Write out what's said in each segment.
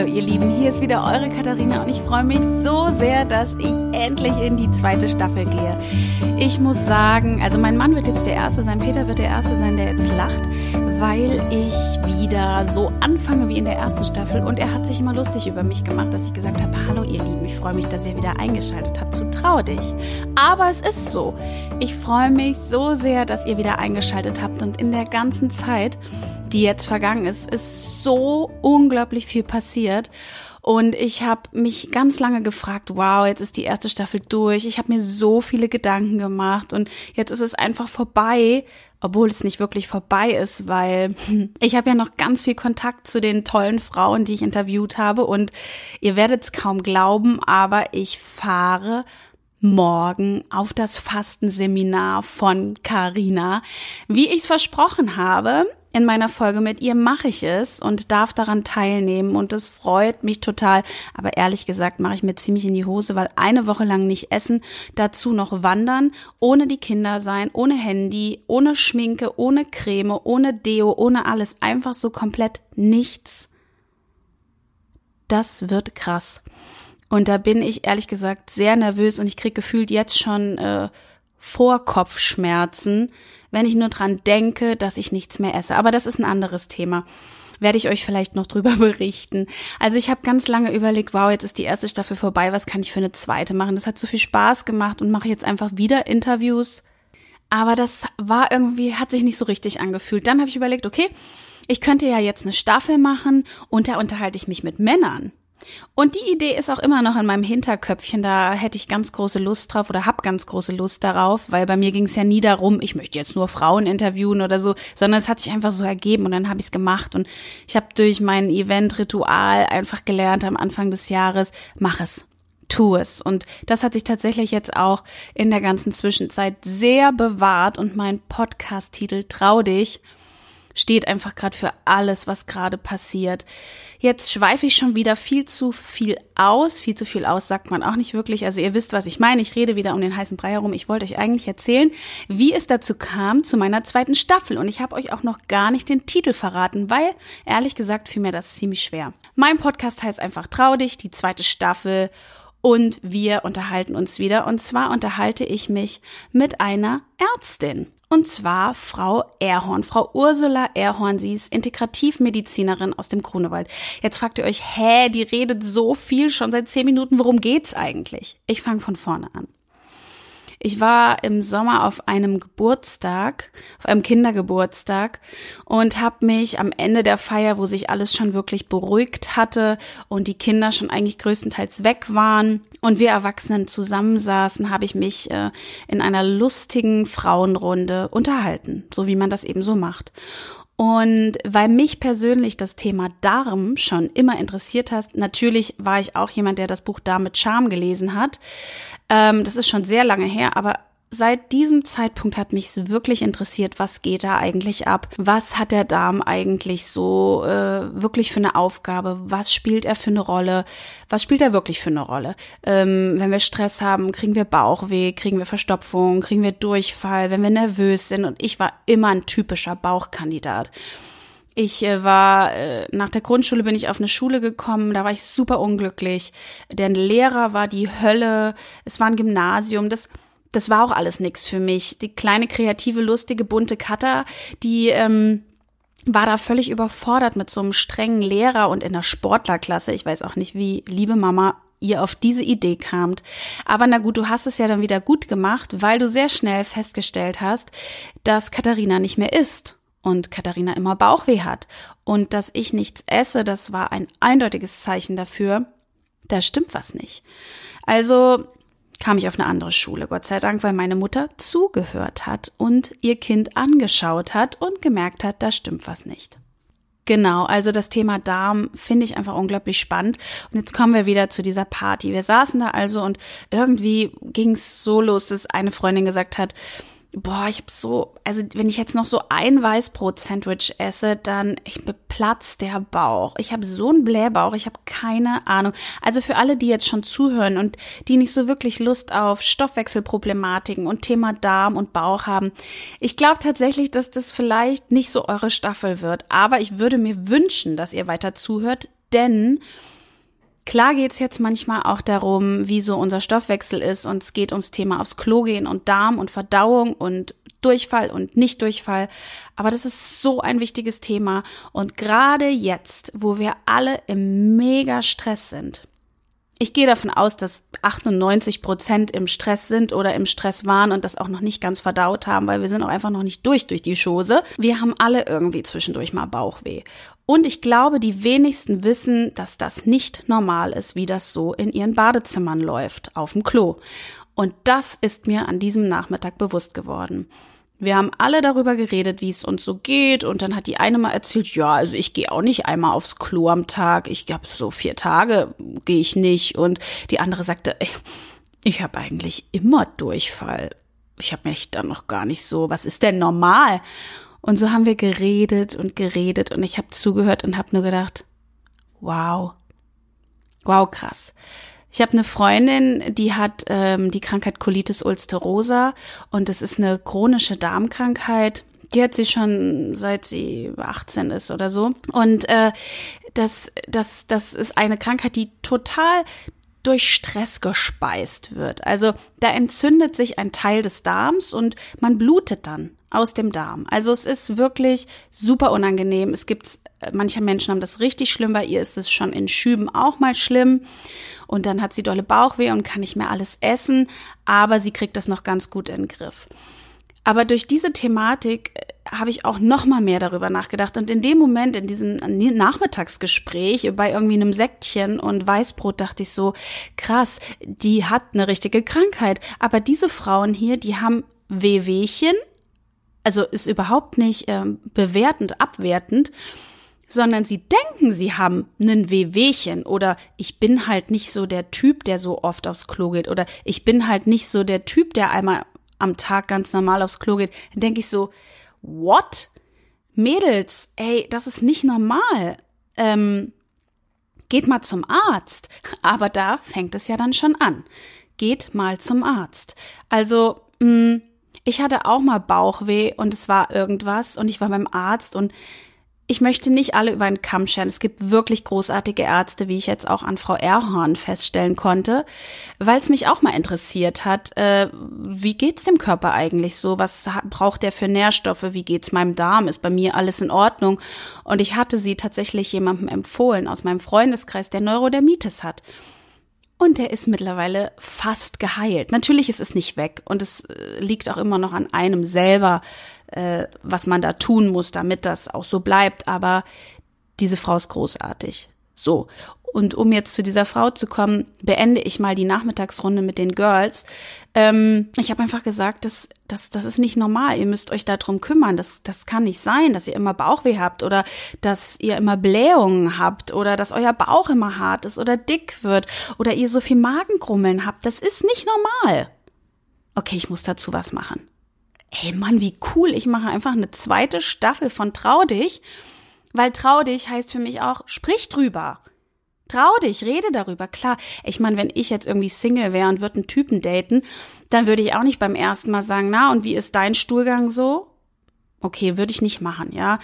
Hallo ihr Lieben, hier ist wieder eure Katharina und ich freue mich so sehr, dass ich endlich in die zweite Staffel gehe. Ich muss sagen, also mein Mann wird jetzt der Erste sein, Peter wird der Erste sein, der jetzt lacht, weil ich wieder so anfange wie in der ersten Staffel und er hat sich immer lustig über mich gemacht, dass ich gesagt habe, hallo ihr Lieben, ich freue mich, dass ihr wieder eingeschaltet habt zu Trau dich. Aber es ist so, ich freue mich so sehr, dass ihr wieder eingeschaltet habt und in der ganzen Zeit die jetzt vergangen ist, ist so unglaublich viel passiert. Und ich habe mich ganz lange gefragt, wow, jetzt ist die erste Staffel durch. Ich habe mir so viele Gedanken gemacht und jetzt ist es einfach vorbei, obwohl es nicht wirklich vorbei ist, weil ich habe ja noch ganz viel Kontakt zu den tollen Frauen, die ich interviewt habe und ihr werdet es kaum glauben, aber ich fahre morgen auf das Fastenseminar von Carina. Wie ich es versprochen habe, in meiner Folge mit ihr mache ich es und darf daran teilnehmen und das freut mich total. Aber ehrlich gesagt mache ich mir ziemlich in die Hose, weil eine Woche lang nicht essen, dazu noch wandern, ohne die Kinder sein, ohne Handy, ohne Schminke, ohne Creme, ohne Deo, ohne alles, einfach so komplett nichts. Das wird krass. Und da bin ich ehrlich gesagt sehr nervös und ich krieg gefühlt jetzt schon äh, Vorkopfschmerzen, wenn ich nur dran denke, dass ich nichts mehr esse. Aber das ist ein anderes Thema. Werde ich euch vielleicht noch drüber berichten. Also ich habe ganz lange überlegt, wow, jetzt ist die erste Staffel vorbei, was kann ich für eine zweite machen? Das hat so viel Spaß gemacht und mache jetzt einfach wieder Interviews. Aber das war irgendwie, hat sich nicht so richtig angefühlt. Dann habe ich überlegt, okay, ich könnte ja jetzt eine Staffel machen und da unterhalte ich mich mit Männern. Und die Idee ist auch immer noch in meinem Hinterköpfchen, da hätte ich ganz große Lust drauf oder hab ganz große Lust darauf, weil bei mir ging es ja nie darum, ich möchte jetzt nur Frauen interviewen oder so, sondern es hat sich einfach so ergeben und dann habe ich es gemacht. Und ich habe durch mein Event-Ritual einfach gelernt am Anfang des Jahres, mach es, tu es. Und das hat sich tatsächlich jetzt auch in der ganzen Zwischenzeit sehr bewahrt und mein Podcast-Titel Trau dich steht einfach gerade für alles, was gerade passiert. Jetzt schweife ich schon wieder viel zu viel aus. Viel zu viel aus sagt man auch nicht wirklich. Also ihr wisst, was ich meine. Ich rede wieder um den heißen Brei herum. Ich wollte euch eigentlich erzählen, wie es dazu kam zu meiner zweiten Staffel. Und ich habe euch auch noch gar nicht den Titel verraten, weil ehrlich gesagt fiel mir das ziemlich schwer. Mein Podcast heißt einfach Trau dich, die zweite Staffel. Und wir unterhalten uns wieder. Und zwar unterhalte ich mich mit einer Ärztin. Und zwar Frau Erhorn, Frau Ursula Erhorn. Sie ist Integrativmedizinerin aus dem Grunewald. Jetzt fragt ihr euch, hä, die redet so viel schon seit zehn Minuten. Worum geht's eigentlich? Ich fange von vorne an. Ich war im Sommer auf einem Geburtstag, auf einem Kindergeburtstag und habe mich am Ende der Feier, wo sich alles schon wirklich beruhigt hatte und die Kinder schon eigentlich größtenteils weg waren und wir Erwachsenen zusammensaßen, habe ich mich äh, in einer lustigen Frauenrunde unterhalten, so wie man das eben so macht. Und weil mich persönlich das Thema Darm schon immer interessiert hat, natürlich war ich auch jemand, der das Buch Darm mit Charme gelesen hat. Ähm, das ist schon sehr lange her, aber seit diesem Zeitpunkt hat mich wirklich interessiert, was geht da eigentlich ab? Was hat der Darm eigentlich so äh, wirklich für eine Aufgabe? Was spielt er für eine Rolle? Was spielt er wirklich für eine Rolle? Ähm, wenn wir Stress haben, kriegen wir Bauchweh, kriegen wir Verstopfung, kriegen wir Durchfall, wenn wir nervös sind. Und ich war immer ein typischer Bauchkandidat. Ich äh, war äh, nach der Grundschule bin ich auf eine Schule gekommen, da war ich super unglücklich. Der Lehrer war die Hölle, es war ein Gymnasium, das das war auch alles nix für mich. Die kleine, kreative, lustige, bunte Cutter, die ähm, war da völlig überfordert mit so einem strengen Lehrer und in der Sportlerklasse. Ich weiß auch nicht, wie, liebe Mama, ihr auf diese Idee kamt. Aber na gut, du hast es ja dann wieder gut gemacht, weil du sehr schnell festgestellt hast, dass Katharina nicht mehr isst und Katharina immer Bauchweh hat und dass ich nichts esse, das war ein eindeutiges Zeichen dafür, da stimmt was nicht. Also kam ich auf eine andere Schule, Gott sei Dank, weil meine Mutter zugehört hat und ihr Kind angeschaut hat und gemerkt hat, da stimmt was nicht. Genau, also das Thema Darm finde ich einfach unglaublich spannend. Und jetzt kommen wir wieder zu dieser Party. Wir saßen da also und irgendwie ging es so los, dass eine Freundin gesagt hat, boah, ich habe so, also wenn ich jetzt noch so ein Weißbrot-Sandwich esse, dann ich beplatzt der Bauch. Ich habe so einen Blähbauch, ich habe keine Ahnung. Also für alle, die jetzt schon zuhören und die nicht so wirklich Lust auf Stoffwechselproblematiken und Thema Darm und Bauch haben, ich glaube tatsächlich, dass das vielleicht nicht so eure Staffel wird. Aber ich würde mir wünschen, dass ihr weiter zuhört, denn Klar geht's jetzt manchmal auch darum, wie so unser Stoffwechsel ist und es geht ums Thema aufs Klo gehen und Darm und Verdauung und Durchfall und Nicht-Durchfall. Aber das ist so ein wichtiges Thema und gerade jetzt, wo wir alle im Mega-Stress sind, ich gehe davon aus, dass 98 Prozent im Stress sind oder im Stress waren und das auch noch nicht ganz verdaut haben, weil wir sind auch einfach noch nicht durch durch die Schose. Wir haben alle irgendwie zwischendurch mal Bauchweh. Und ich glaube, die wenigsten wissen, dass das nicht normal ist, wie das so in ihren Badezimmern läuft, auf dem Klo. Und das ist mir an diesem Nachmittag bewusst geworden. Wir haben alle darüber geredet, wie es uns so geht. Und dann hat die eine mal erzählt, ja, also ich gehe auch nicht einmal aufs Klo am Tag. Ich habe so vier Tage gehe ich nicht. Und die andere sagte, ich, ich habe eigentlich immer Durchfall. Ich habe mich dann noch gar nicht so, was ist denn normal? Und so haben wir geredet und geredet und ich habe zugehört und habe nur gedacht, wow, wow, krass. Ich habe eine Freundin, die hat ähm, die Krankheit Colitis ulcerosa und das ist eine chronische Darmkrankheit. Die hat sie schon seit sie 18 ist oder so. Und äh, das, das, das ist eine Krankheit, die total durch Stress gespeist wird. Also da entzündet sich ein Teil des Darms und man blutet dann aus dem Darm. Also es ist wirklich super unangenehm. Es gibt, äh, manche Menschen haben das richtig schlimm, bei ihr ist es schon in Schüben auch mal schlimm. Und dann hat sie dolle Bauchweh und kann nicht mehr alles essen, aber sie kriegt das noch ganz gut in den Griff. Aber durch diese Thematik äh, habe ich auch noch mal mehr darüber nachgedacht und in dem Moment in diesem Nachmittagsgespräch bei irgendwie einem Sektchen und Weißbrot dachte ich so krass, die hat eine richtige Krankheit, aber diese Frauen hier, die haben Wehwehchen, also ist überhaupt nicht äh, bewertend, abwertend, sondern sie denken, sie haben einen Wehwehchen oder ich bin halt nicht so der Typ, der so oft aufs Klo geht oder ich bin halt nicht so der Typ, der einmal am Tag ganz normal aufs Klo geht. Dann denke ich so, what? Mädels, ey, das ist nicht normal. Ähm, geht mal zum Arzt. Aber da fängt es ja dann schon an. Geht mal zum Arzt. Also, mh, mm, ich hatte auch mal Bauchweh und es war irgendwas und ich war beim Arzt und ich möchte nicht alle über einen Kamm scheren. Es gibt wirklich großartige Ärzte, wie ich jetzt auch an Frau Erhorn feststellen konnte, weil es mich auch mal interessiert hat, äh, wie geht's dem Körper eigentlich so? Was braucht der für Nährstoffe? Wie geht's meinem Darm? Ist bei mir alles in Ordnung? Und ich hatte sie tatsächlich jemandem empfohlen aus meinem Freundeskreis, der Neurodermitis hat. Und der ist mittlerweile fast geheilt. Natürlich ist es nicht weg und es äh, liegt auch immer noch an einem selber, äh, was man da tun muss, damit das auch so bleibt. Aber diese Frau ist großartig. So. Und um jetzt zu dieser Frau zu kommen, beende ich mal die Nachmittagsrunde mit den Girls. Ähm, ich habe einfach gesagt, das, das, das ist nicht normal. Ihr müsst euch darum kümmern. Das, das kann nicht sein, dass ihr immer Bauchweh habt oder dass ihr immer Blähungen habt oder dass euer Bauch immer hart ist oder dick wird oder ihr so viel Magengrummeln habt. Das ist nicht normal. Okay, ich muss dazu was machen. Ey Mann, wie cool. Ich mache einfach eine zweite Staffel von Trau dich, weil Trau dich heißt für mich auch, sprich drüber. Trau dich, rede darüber. Klar, ich meine, wenn ich jetzt irgendwie Single wäre und würde einen Typen daten, dann würde ich auch nicht beim ersten Mal sagen, na, und wie ist dein Stuhlgang so? Okay, würde ich nicht machen, ja.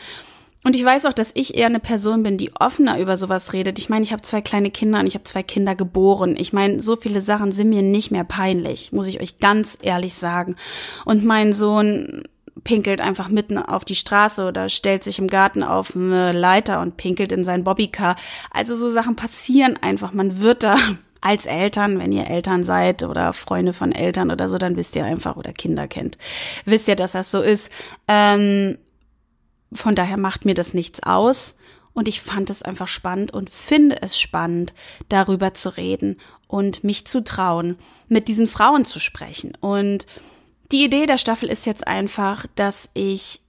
Und ich weiß auch, dass ich eher eine Person bin, die offener über sowas redet. Ich meine, ich habe zwei kleine Kinder und ich habe zwei Kinder geboren. Ich meine, so viele Sachen sind mir nicht mehr peinlich, muss ich euch ganz ehrlich sagen. Und mein Sohn pinkelt einfach mitten auf die Straße oder stellt sich im Garten auf eine Leiter und pinkelt in sein Bobbycar. Also so Sachen passieren einfach. Man wird da als Eltern, wenn ihr Eltern seid oder Freunde von Eltern oder so, dann wisst ihr einfach oder Kinder kennt, wisst ihr, dass das so ist. Ähm, von daher macht mir das nichts aus. Und ich fand es einfach spannend und finde es spannend, darüber zu reden und mich zu trauen, mit diesen Frauen zu sprechen. Und die Idee der Staffel ist jetzt einfach, dass ich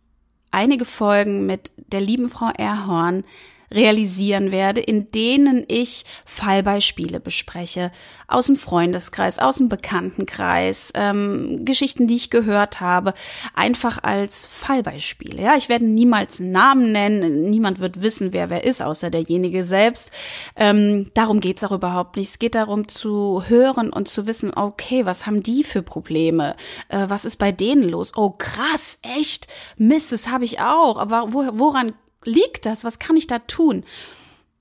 einige Folgen mit der lieben Frau Erhorn realisieren werde, in denen ich Fallbeispiele bespreche aus dem Freundeskreis, aus dem Bekanntenkreis, ähm, Geschichten, die ich gehört habe, einfach als Fallbeispiele. Ja, ich werde niemals einen Namen nennen, niemand wird wissen, wer wer ist, außer derjenige selbst. Ähm, darum geht's auch überhaupt nicht. Es geht darum zu hören und zu wissen, okay, was haben die für Probleme? Äh, was ist bei denen los? Oh, krass, echt? Mist, das habe ich auch. Aber wo, woran liegt das? Was kann ich da tun?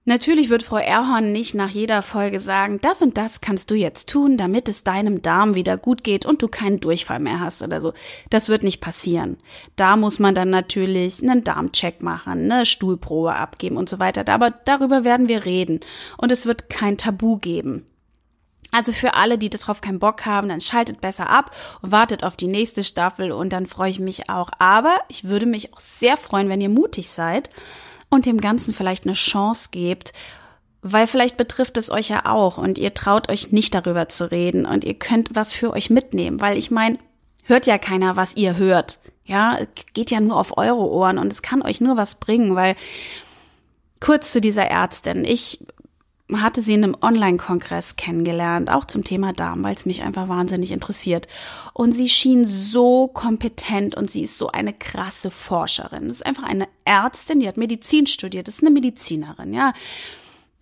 Natürlich wird Frau Erhorn nicht nach jeder Folge sagen, das und das kannst du jetzt tun, damit es deinem Darm wieder gut geht und du keinen Durchfall mehr hast oder so. Das wird nicht passieren. Da muss man dann natürlich einen Darmcheck machen, eine Stuhlprobe abgeben und so weiter. Aber darüber werden wir reden. Und es wird kein Tabu geben. Also für alle, die darauf keinen Bock haben, dann schaltet besser ab und wartet auf die nächste Staffel und dann freue ich mich auch. Aber ich würde mich auch sehr freuen, wenn ihr mutig seid und dem Ganzen vielleicht eine Chance gebt, weil vielleicht betrifft es euch ja auch und ihr traut euch nicht darüber zu reden und ihr könnt was für euch mitnehmen, weil ich meine, hört ja keiner, was ihr hört. Ja, geht ja nur auf eure Ohren und es kann euch nur was bringen, weil kurz zu dieser Ärztin. Ich hatte sie in einem Online-Kongress kennengelernt, auch zum Thema Darm, weil es mich einfach wahnsinnig interessiert. Und sie schien so kompetent und sie ist so eine krasse Forscherin. Das ist einfach eine Ärztin, die hat Medizin studiert, das ist eine Medizinerin, ja.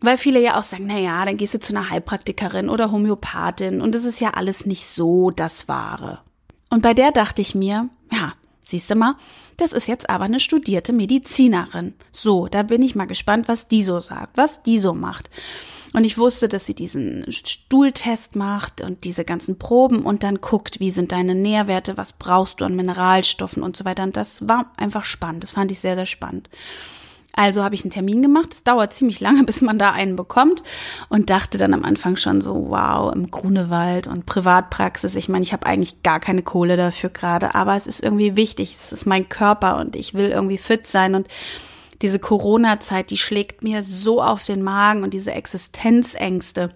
Weil viele ja auch sagen, na ja, dann gehst du zu einer Heilpraktikerin oder Homöopathin und das ist ja alles nicht so das Wahre. Und bei der dachte ich mir, ja, Siehst du mal, das ist jetzt aber eine studierte Medizinerin. So, da bin ich mal gespannt, was die so sagt, was die so macht. Und ich wusste, dass sie diesen Stuhltest macht und diese ganzen Proben und dann guckt, wie sind deine Nährwerte, was brauchst du an Mineralstoffen und so weiter. Und das war einfach spannend. Das fand ich sehr, sehr spannend. Also habe ich einen Termin gemacht. Es dauert ziemlich lange, bis man da einen bekommt. Und dachte dann am Anfang schon so, wow, im Grunewald und Privatpraxis. Ich meine, ich habe eigentlich gar keine Kohle dafür gerade, aber es ist irgendwie wichtig. Es ist mein Körper und ich will irgendwie fit sein. Und diese Corona-Zeit, die schlägt mir so auf den Magen und diese Existenzängste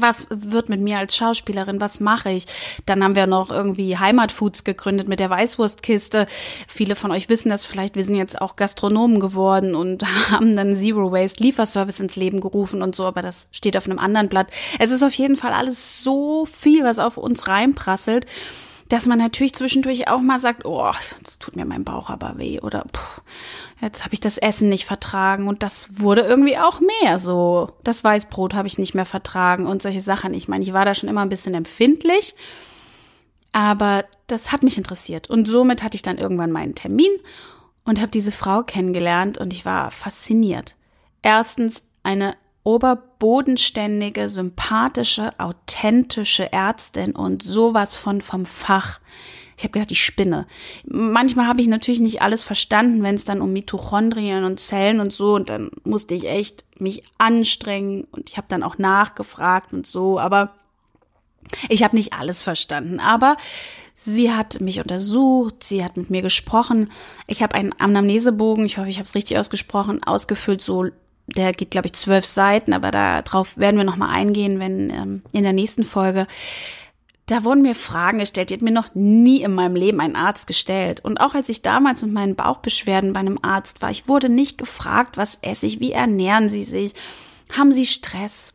was wird mit mir als Schauspielerin, was mache ich? Dann haben wir noch irgendwie Heimatfoods gegründet mit der Weißwurstkiste. Viele von euch wissen das vielleicht, wir sind jetzt auch Gastronomen geworden und haben dann Zero Waste Lieferservice ins Leben gerufen und so, aber das steht auf einem anderen Blatt. Es ist auf jeden Fall alles so viel, was auf uns reinprasselt dass man natürlich zwischendurch auch mal sagt, oh, jetzt tut mir mein Bauch aber weh oder pff, jetzt habe ich das Essen nicht vertragen und das wurde irgendwie auch mehr so. Das Weißbrot habe ich nicht mehr vertragen und solche Sachen. Ich meine, ich war da schon immer ein bisschen empfindlich, aber das hat mich interessiert und somit hatte ich dann irgendwann meinen Termin und habe diese Frau kennengelernt und ich war fasziniert. Erstens eine oberbodenständige, sympathische, authentische Ärztin und sowas von vom Fach. Ich habe gedacht, die Spinne. Manchmal habe ich natürlich nicht alles verstanden, wenn es dann um Mitochondrien und Zellen und so und dann musste ich echt mich anstrengen und ich habe dann auch nachgefragt und so, aber ich habe nicht alles verstanden, aber Sie hat mich untersucht, sie hat mit mir gesprochen. Ich habe einen Anamnesebogen, ich hoffe, ich habe es richtig ausgesprochen, ausgefüllt, so der geht, glaube ich, zwölf Seiten, aber darauf werden wir nochmal eingehen, wenn ähm, in der nächsten Folge. Da wurden mir Fragen gestellt, die hat mir noch nie in meinem Leben ein Arzt gestellt. Und auch als ich damals mit meinen Bauchbeschwerden bei einem Arzt war, ich wurde nicht gefragt, was esse ich, wie ernähren Sie sich, haben Sie Stress?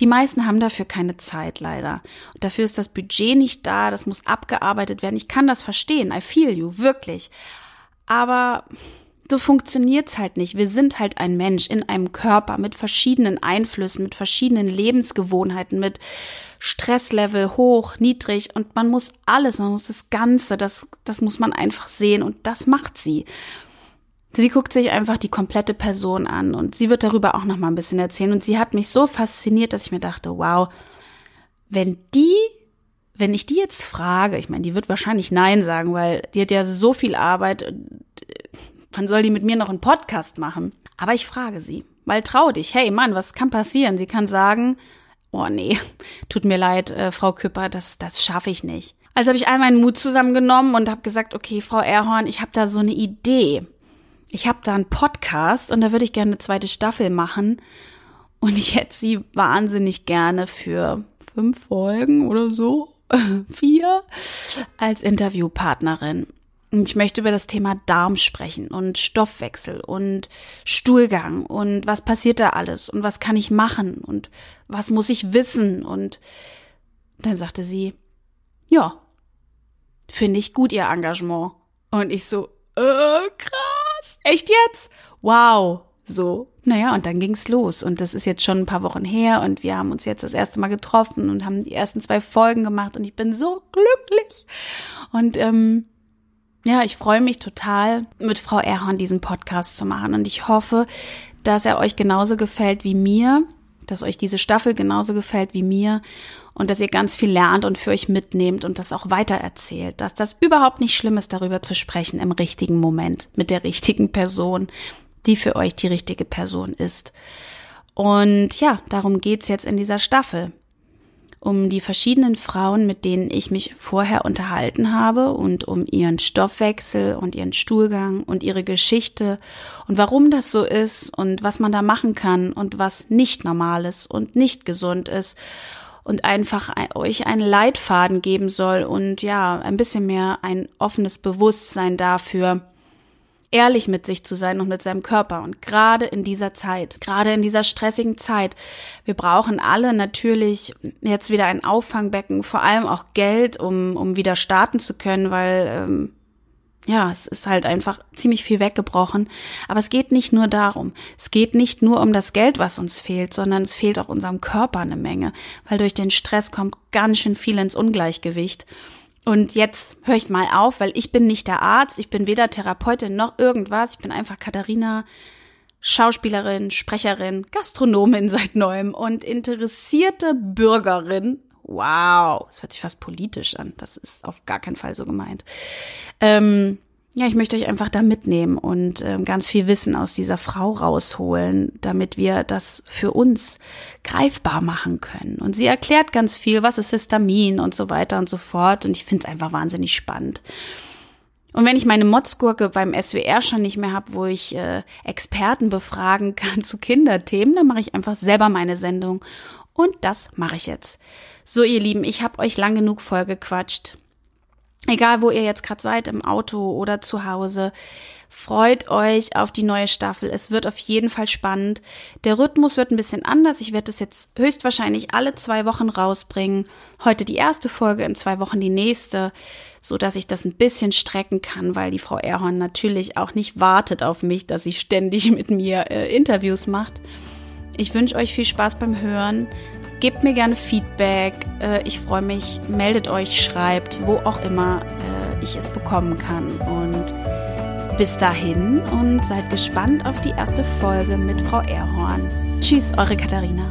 Die meisten haben dafür keine Zeit, leider. Und dafür ist das Budget nicht da, das muss abgearbeitet werden. Ich kann das verstehen, I feel you, wirklich. Aber so funktioniert's halt nicht. Wir sind halt ein Mensch in einem Körper mit verschiedenen Einflüssen, mit verschiedenen Lebensgewohnheiten, mit Stresslevel hoch, niedrig und man muss alles, man muss das Ganze, das, das muss man einfach sehen und das macht sie. Sie guckt sich einfach die komplette Person an und sie wird darüber auch noch mal ein bisschen erzählen und sie hat mich so fasziniert, dass ich mir dachte, wow, wenn die wenn ich die jetzt frage, ich meine, die wird wahrscheinlich Nein sagen, weil die hat ja so viel Arbeit, Wann soll die mit mir noch einen Podcast machen? Aber ich frage sie, weil trau dich, hey Mann, was kann passieren? Sie kann sagen, oh nee, tut mir leid, äh, Frau Küpper, das, das schaffe ich nicht. Also habe ich all meinen Mut zusammengenommen und habe gesagt, okay, Frau Erhorn, ich habe da so eine Idee. Ich habe da einen Podcast und da würde ich gerne eine zweite Staffel machen. Und ich hätte sie wahnsinnig gerne für fünf Folgen oder so, vier, als Interviewpartnerin. Ich möchte über das Thema Darm sprechen und Stoffwechsel und Stuhlgang und was passiert da alles und was kann ich machen und was muss ich wissen und dann sagte sie, ja, finde ich gut, ihr Engagement. Und ich so, äh, krass, echt jetzt? Wow, so. Naja, und dann ging's los. Und das ist jetzt schon ein paar Wochen her und wir haben uns jetzt das erste Mal getroffen und haben die ersten zwei Folgen gemacht und ich bin so glücklich. Und ähm, ja, ich freue mich total, mit Frau Erhorn diesen Podcast zu machen und ich hoffe, dass er euch genauso gefällt wie mir, dass euch diese Staffel genauso gefällt wie mir und dass ihr ganz viel lernt und für euch mitnehmt und das auch weitererzählt, dass das überhaupt nicht schlimm ist, darüber zu sprechen im richtigen Moment mit der richtigen Person, die für euch die richtige Person ist. Und ja, darum geht's jetzt in dieser Staffel um die verschiedenen Frauen, mit denen ich mich vorher unterhalten habe und um ihren Stoffwechsel und ihren Stuhlgang und ihre Geschichte und warum das so ist und was man da machen kann und was nicht normal ist und nicht gesund ist und einfach euch einen Leitfaden geben soll und ja, ein bisschen mehr ein offenes Bewusstsein dafür, ehrlich mit sich zu sein und mit seinem Körper. Und gerade in dieser Zeit, gerade in dieser stressigen Zeit, wir brauchen alle natürlich jetzt wieder ein Auffangbecken, vor allem auch Geld, um, um wieder starten zu können, weil ähm, ja, es ist halt einfach ziemlich viel weggebrochen. Aber es geht nicht nur darum. Es geht nicht nur um das Geld, was uns fehlt, sondern es fehlt auch unserem Körper eine Menge, weil durch den Stress kommt ganz schön viel ins Ungleichgewicht. Und jetzt höre ich mal auf, weil ich bin nicht der Arzt, ich bin weder Therapeutin noch irgendwas. Ich bin einfach Katharina, Schauspielerin, Sprecherin, Gastronomin seit neuem und interessierte Bürgerin. Wow, das hört sich fast politisch an. Das ist auf gar keinen Fall so gemeint. Ähm, ja, ich möchte euch einfach da mitnehmen und äh, ganz viel Wissen aus dieser Frau rausholen, damit wir das für uns greifbar machen können. Und sie erklärt ganz viel, was ist Histamin und so weiter und so fort. Und ich finde es einfach wahnsinnig spannend. Und wenn ich meine Motzgurke beim SWR schon nicht mehr habe, wo ich äh, Experten befragen kann zu Kinderthemen, dann mache ich einfach selber meine Sendung. Und das mache ich jetzt. So, ihr Lieben, ich habe euch lang genug vollgequatscht. Egal, wo ihr jetzt gerade seid, im Auto oder zu Hause, freut euch auf die neue Staffel. Es wird auf jeden Fall spannend. Der Rhythmus wird ein bisschen anders. Ich werde das jetzt höchstwahrscheinlich alle zwei Wochen rausbringen. Heute die erste Folge, in zwei Wochen die nächste, so dass ich das ein bisschen strecken kann, weil die Frau Erhorn natürlich auch nicht wartet auf mich, dass sie ständig mit mir äh, Interviews macht. Ich wünsche euch viel Spaß beim Hören. Gebt mir gerne Feedback. Äh, ich freue mich. Meldet euch, schreibt, wo auch immer äh, ich es bekommen kann. Und bis dahin und seid gespannt auf die erste Folge mit Frau Erhorn. Tschüss, eure Katharina.